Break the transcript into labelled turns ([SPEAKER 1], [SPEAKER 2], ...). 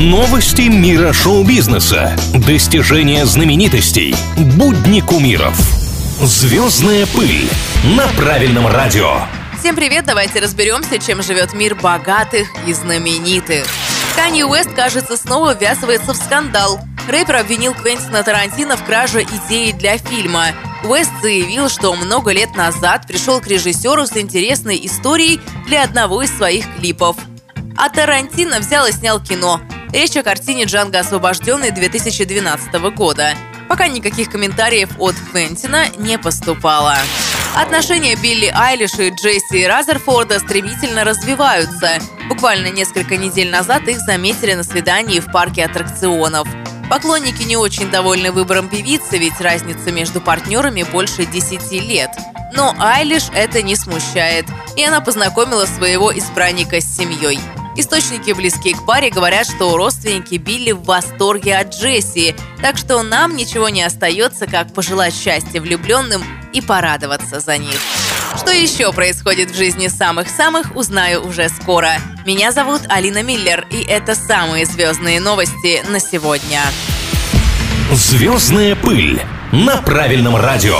[SPEAKER 1] Новости мира шоу-бизнеса. Достижения знаменитостей. Будни кумиров. Звездная пыль на правильном радио.
[SPEAKER 2] Всем привет, давайте разберемся, чем живет мир богатых и знаменитых. Канье Уэст, кажется, снова ввязывается в скандал. Рэпер обвинил Квентина Тарантино в краже идеи для фильма. Уэст заявил, что много лет назад пришел к режиссеру с интересной историей для одного из своих клипов. А Тарантино взял и снял кино. Речь о картине «Джанго освобожденный» 2012 года. Пока никаких комментариев от Квентина не поступало. Отношения Билли Айлиш и Джесси Разерфорда стремительно развиваются. Буквально несколько недель назад их заметили на свидании в парке аттракционов. Поклонники не очень довольны выбором певицы, ведь разница между партнерами больше 10 лет. Но Айлиш это не смущает, и она познакомила своего избранника с семьей. Источники, близкие к паре, говорят, что родственники Билли в восторге от Джесси, так что нам ничего не остается, как пожелать счастья влюбленным и порадоваться за них. Что еще происходит в жизни самых-самых, узнаю уже скоро. Меня зовут Алина Миллер, и это самые звездные новости на сегодня.
[SPEAKER 1] Звездная пыль на правильном радио.